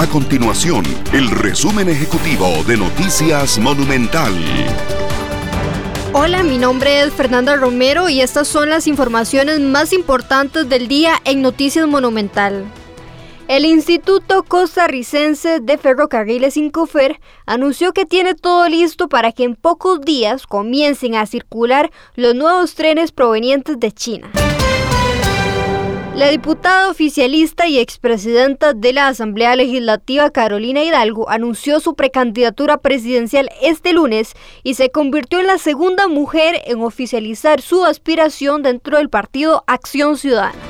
A continuación, el resumen ejecutivo de Noticias Monumental. Hola, mi nombre es Fernanda Romero y estas son las informaciones más importantes del día en Noticias Monumental. El Instituto Costarricense de Ferrocarriles Incofer anunció que tiene todo listo para que en pocos días comiencen a circular los nuevos trenes provenientes de China. La diputada oficialista y expresidenta de la Asamblea Legislativa Carolina Hidalgo anunció su precandidatura presidencial este lunes y se convirtió en la segunda mujer en oficializar su aspiración dentro del partido Acción Ciudadana.